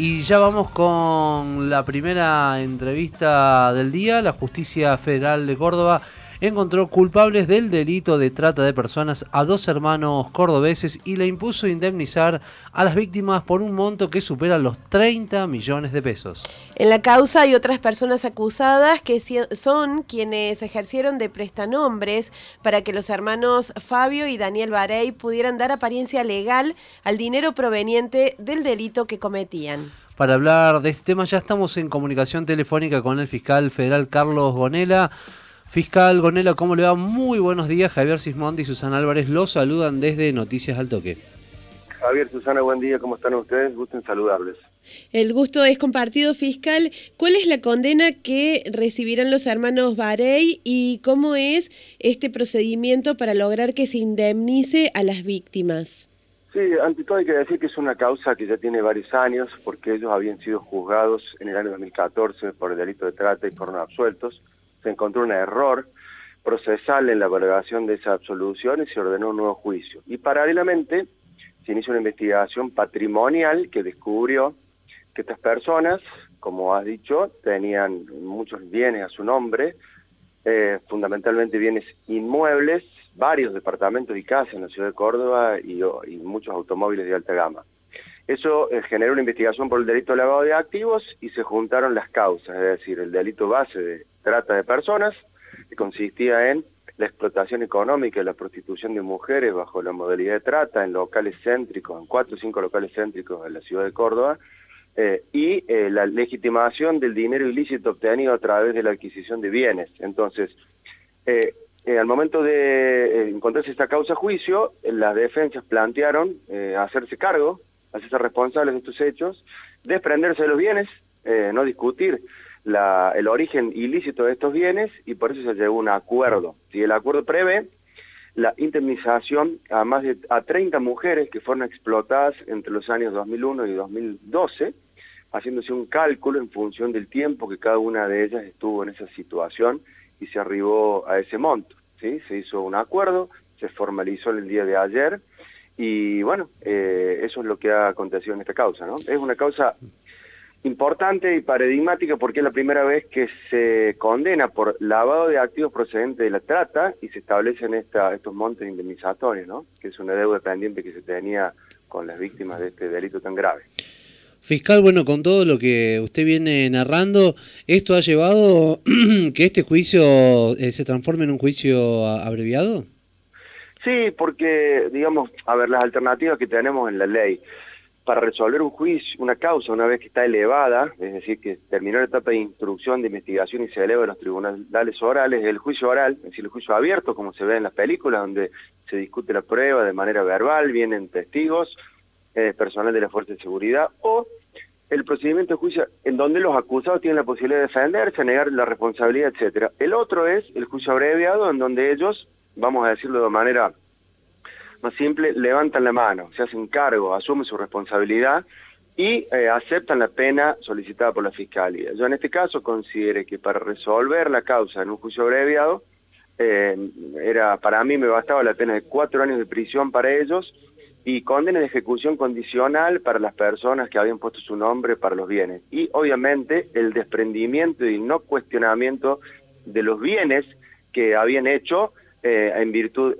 Y ya vamos con la primera entrevista del día. La Justicia Federal de Córdoba encontró culpables del delito de trata de personas a dos hermanos cordobeses y le impuso indemnizar a las víctimas por un monto que supera los 30 millones de pesos. En la causa hay otras personas acusadas que son quienes ejercieron de prestanombres para que los hermanos Fabio y Daniel Barey pudieran dar apariencia legal al dinero proveniente del delito que cometían. Para hablar de este tema ya estamos en comunicación telefónica con el fiscal federal Carlos Gonela. Fiscal Gonela, ¿cómo le va? Muy buenos días. Javier Sismondi y Susana Álvarez los saludan desde Noticias al Toque. Javier, Susana, buen día. ¿Cómo están ustedes? Gusto en saludarles. El gusto es compartido, fiscal. ¿Cuál es la condena que recibirán los hermanos Barey y cómo es este procedimiento para lograr que se indemnice a las víctimas? Sí, ante todo hay que decir que es una causa que ya tiene varios años porque ellos habían sido juzgados en el año 2014 por el delito de trata y fueron absueltos se encontró un error procesal en la valoración de esa absolución y se ordenó un nuevo juicio. Y paralelamente se inició una investigación patrimonial que descubrió que estas personas, como has dicho, tenían muchos bienes a su nombre, eh, fundamentalmente bienes inmuebles, varios departamentos y casas en la ciudad de Córdoba y, muchos automóviles de alta gama. Eso eh, generó una investigación por el delito de lavado de activos y se juntaron las causas, es decir, el delito base de trata de personas, que consistía en la explotación económica y la prostitución de mujeres bajo la modalidad de trata en locales céntricos, en cuatro o cinco locales céntricos en la ciudad de Córdoba, eh, y eh, la legitimación del dinero ilícito obtenido a través de la adquisición de bienes. Entonces, eh, al momento de encontrarse esta causa juicio, las defensas plantearon hacerse cargo, hacerse responsables de estos hechos, desprenderse de los bienes, no discutir el origen ilícito de estos bienes y por eso se llegó a un acuerdo. Si El acuerdo prevé la indemnización a más de a 30 mujeres que fueron explotadas entre los años 2001 y 2012, haciéndose un cálculo en función del tiempo que cada una de ellas estuvo en esa situación y se arribó a ese monto. ¿sí? Se hizo un acuerdo, se formalizó el día de ayer y bueno, eh, eso es lo que ha acontecido en esta causa. Es una causa importante y paradigmática porque es la primera vez que se condena por lavado de activos procedentes de la trata y se establecen esta, estos montes indemnizatorios, ¿no? que es una deuda pendiente que se tenía con las víctimas de este delito tan grave. Fiscal, bueno, con todo lo que usted viene narrando, ¿esto ha llevado que este juicio eh, se transforme en un juicio abreviado? Sí, porque, digamos, a ver, las alternativas que tenemos en la ley para resolver un juicio, una causa, una vez que está elevada, es decir, que terminó la etapa de instrucción, de investigación y se eleva a los tribunales orales, el juicio oral, es decir, el juicio abierto, como se ve en las películas, donde se discute la prueba de manera verbal, vienen testigos, eh, personal de la Fuerza de Seguridad, o el procedimiento de juicio en donde los acusados tienen la posibilidad de defenderse, negar la responsabilidad, etc. El otro es el juicio abreviado, en donde ellos, vamos a decirlo de manera más simple, levantan la mano, se hacen cargo, asumen su responsabilidad y eh, aceptan la pena solicitada por la Fiscalía. Yo en este caso consideré que para resolver la causa en un juicio abreviado, eh, era, para mí me bastaba la pena de cuatro años de prisión para ellos y condena de ejecución condicional para las personas que habían puesto su nombre para los bienes. Y obviamente el desprendimiento y no cuestionamiento de los bienes que habían hecho eh, en virtud,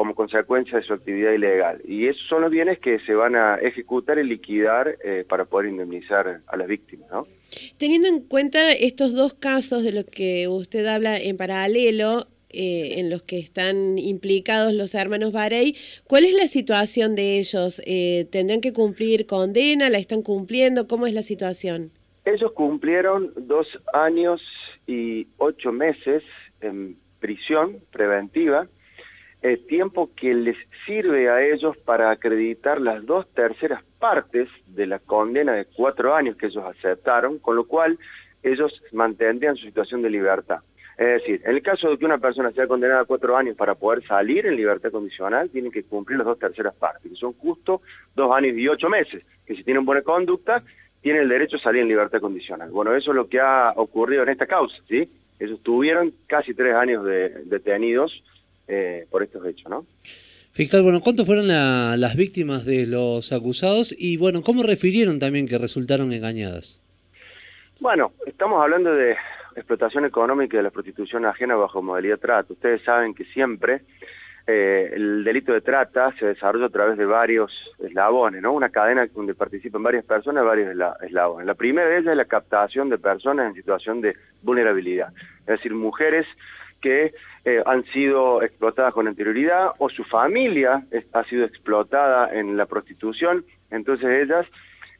como consecuencia de su actividad ilegal. Y esos son los bienes que se van a ejecutar y liquidar eh, para poder indemnizar a las víctimas. ¿no? Teniendo en cuenta estos dos casos de los que usted habla en paralelo, eh, en los que están implicados los hermanos Barey, ¿cuál es la situación de ellos? Eh, ¿Tendrán que cumplir condena? ¿La están cumpliendo? ¿Cómo es la situación? Ellos cumplieron dos años y ocho meses en prisión preventiva el tiempo que les sirve a ellos para acreditar las dos terceras partes de la condena de cuatro años que ellos aceptaron, con lo cual ellos mantendrían su situación de libertad. Es decir, en el caso de que una persona sea condenada a cuatro años para poder salir en libertad condicional, tiene que cumplir las dos terceras partes, que son justo dos años y ocho meses, que si tienen buena conducta, tienen el derecho a salir en libertad condicional. Bueno, eso es lo que ha ocurrido en esta causa, ¿sí? Ellos tuvieron casi tres años de detenidos, eh, por estos hechos, ¿no? Fiscal, bueno, ¿cuántos fueron las víctimas de los acusados? Y bueno, ¿cómo refirieron también que resultaron engañadas? Bueno, estamos hablando de explotación económica y de la prostitución ajena bajo modalidad trata. Ustedes saben que siempre eh, el delito de trata se desarrolla a través de varios eslabones, ¿no? Una cadena donde participan varias personas, varios eslabones. La primera de ellas es la captación de personas en situación de vulnerabilidad, es decir, mujeres que eh, han sido explotadas con anterioridad o su familia ha sido explotada en la prostitución, entonces ellas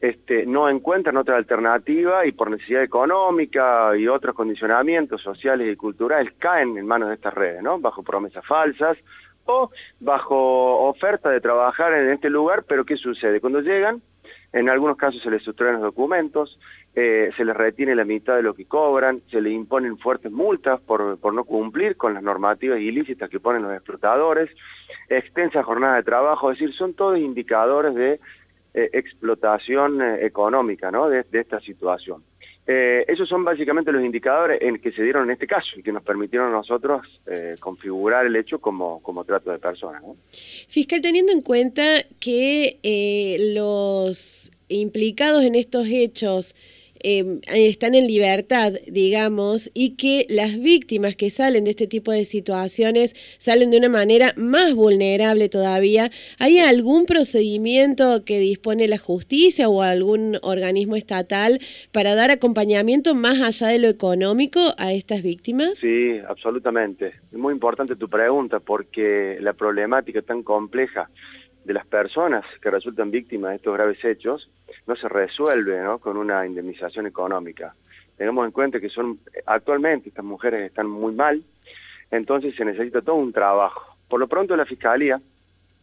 este, no encuentran otra alternativa y por necesidad económica y otros condicionamientos sociales y culturales caen en manos de estas redes, ¿no? Bajo promesas falsas o bajo oferta de trabajar en este lugar, pero ¿qué sucede? Cuando llegan, en algunos casos se les sustraen los documentos, eh, se les retiene la mitad de lo que cobran, se les imponen fuertes multas por, por no cumplir con las normativas ilícitas que ponen los explotadores, extensa jornada de trabajo, es decir, son todos indicadores de eh, explotación eh, económica ¿no? de, esta situación. Eh, esos son básicamente los indicadores en que se dieron en este caso y que nos permitieron a nosotros configurar el hecho como, como trato de personas. Fiscal, teniendo en cuenta que los implicados en estos hechos Em, están en libertad, digamos, y que las víctimas que salen de este tipo de situaciones salen de una manera más vulnerable todavía. ¿Hay algún procedimiento que dispone la justicia o algún organismo estatal para dar acompañamiento más allá de lo económico a estas víctimas? Sí, absolutamente. Es muy importante tu pregunta porque la problemática tan compleja de las personas que resultan víctimas de estos graves hechos no se resuelve con una indemnización económica. Tenemos en cuenta que son actualmente estas mujeres están muy mal, entonces se necesita todo un trabajo. Por lo pronto la Fiscalía,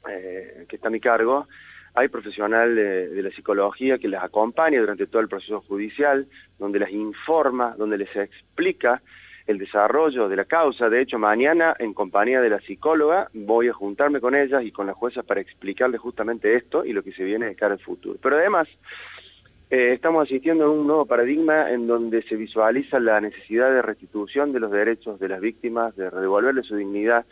eh, que está a mi cargo, hay profesional de, la psicología que las acompaña durante todo el proceso judicial, donde las informa, donde les explica el desarrollo de la causa. De hecho, mañana, en compañía de la psicóloga, voy a juntarme con ellas y con la jueza para explicarles justamente esto y lo que se viene de cara al futuro. Pero además, eh, estamos asistiendo a un nuevo paradigma en donde se visualiza la necesidad de restitución de los derechos de las víctimas, de devolverles su dignidad,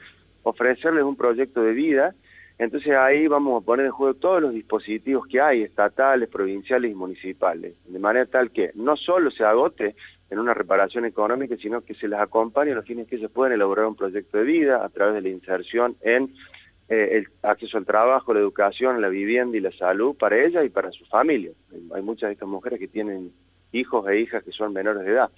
ofrecerles un proyecto de vida. Entonces ahí vamos a poner en juego todos los dispositivos que hay, estatales, provinciales y municipales, de manera tal que no solo se agote en una reparación económica, sino que se les acompañe a los fines que se pueden elaborar un proyecto de vida a través de la inserción en eh, el acceso al trabajo, la educación, la vivienda y la salud para ellas y para sus familias. Hay muchas de estas mujeres que tienen hijos e hijas que son menores de edad.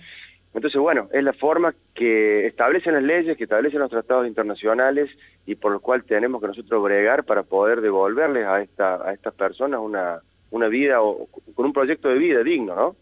Entonces, bueno, es la forma que establecen las leyes, que establecen los tratados internacionales y por lo cual tenemos que nosotros bregar para poder devolverles a, esta, a estas personas una, una vida o con un proyecto de vida digno, ¿no?